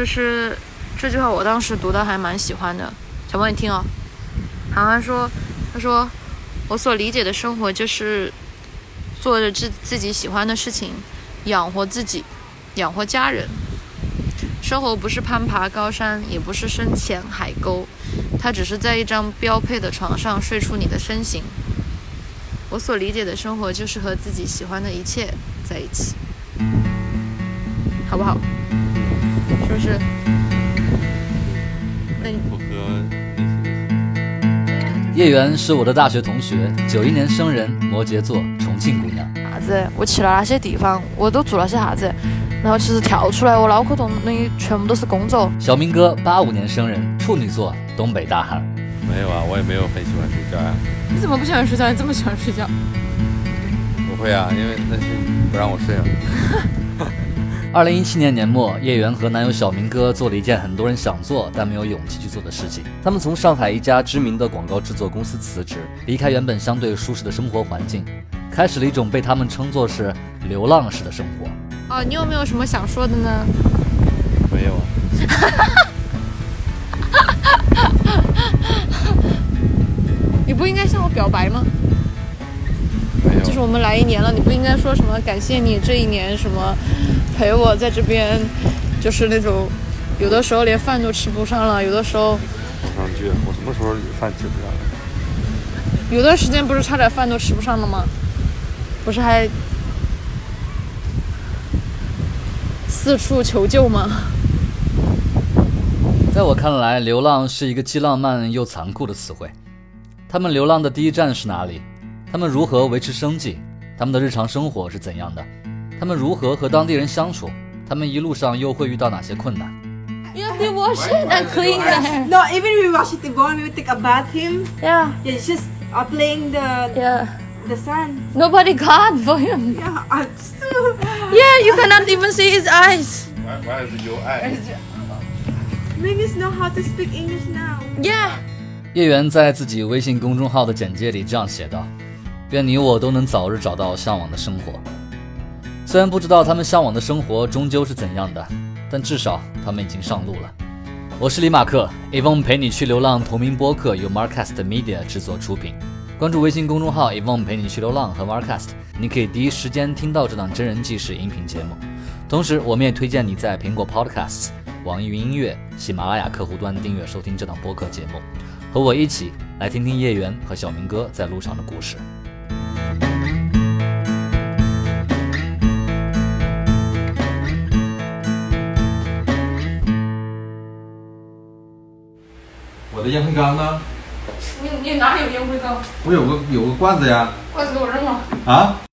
就是这句话，我当时读的还蛮喜欢的。小萌，你听哦。涵涵说：“他说，我所理解的生活就是做着自自己喜欢的事情，养活自己，养活家人。生活不是攀爬高山，也不是深潜海沟，它只是在一张标配的床上睡出你的身形。我所理解的生活就是和自己喜欢的一切在一起，好不好？是？那你符合叶媛是我的大学同学，九一年生人，摩羯座，重庆姑娘。啥子？我去了哪些地方，我都做了些啥子？然后其实跳出来，我脑壳中的全部都是工作。小明哥，八五年生人，处女座，东北大汉。没有啊，我也没有很喜欢睡觉呀。你怎么不喜欢睡觉？你这么喜欢睡觉？不会啊，因为那是不让我睡啊。二零一七年年末，叶媛和男友小明哥做了一件很多人想做但没有勇气去做的事情。他们从上海一家知名的广告制作公司辞职，离开原本相对舒适的生活环境，开始了一种被他们称作是流浪式的生活。哦，你有没有什么想说的呢？没有啊。你不应该向我表白吗？我们来一年了，你不应该说什么感谢你这一年什么陪我在这边，就是那种有的时候连饭都吃不上了，有的时候上句，我什么时候饭吃不上了？有段时间不是差点饭都吃不上了吗？不是还四处求救吗？在我看来，流浪是一个既浪漫又残酷的词汇。他们流浪的第一站是哪里？他们如何维持生计？他们的日常生活是怎样的？他们如何和当地人相处？他们一路上又会遇到哪些困难？Yeah, they wash it and clean there. No, even we wash it before we would take a bath him. Yeah, Yeah, it's just uh, playing the yeah. the sun. Nobody got for him. Yeah, uh, still. Yeah, you cannot even see his eyes. Why, why is it your eye? Niggas know how to speak English now. Yeah. 叶源在自己微信公众号的简介里这样写道：“愿你我都能早日找到向往的生活。”虽然不知道他们向往的生活终究是怎样的，但至少他们已经上路了。我是李马克，Evon 陪你去流浪同名播客由 Marcast Media 制作出品。关注微信公众号 Evon 陪你去流浪和 Marcast，你可以第一时间听到这档真人纪实音频节目。同时，我们也推荐你在苹果 Podcasts、网易云音乐、喜马拉雅客户端订阅收听这档播客节目。和我一起来听听叶媛和小明哥在路上的故事。烟灰缸呢？你你哪里有烟灰缸？我有个有个罐子呀。罐子给我扔了。啊？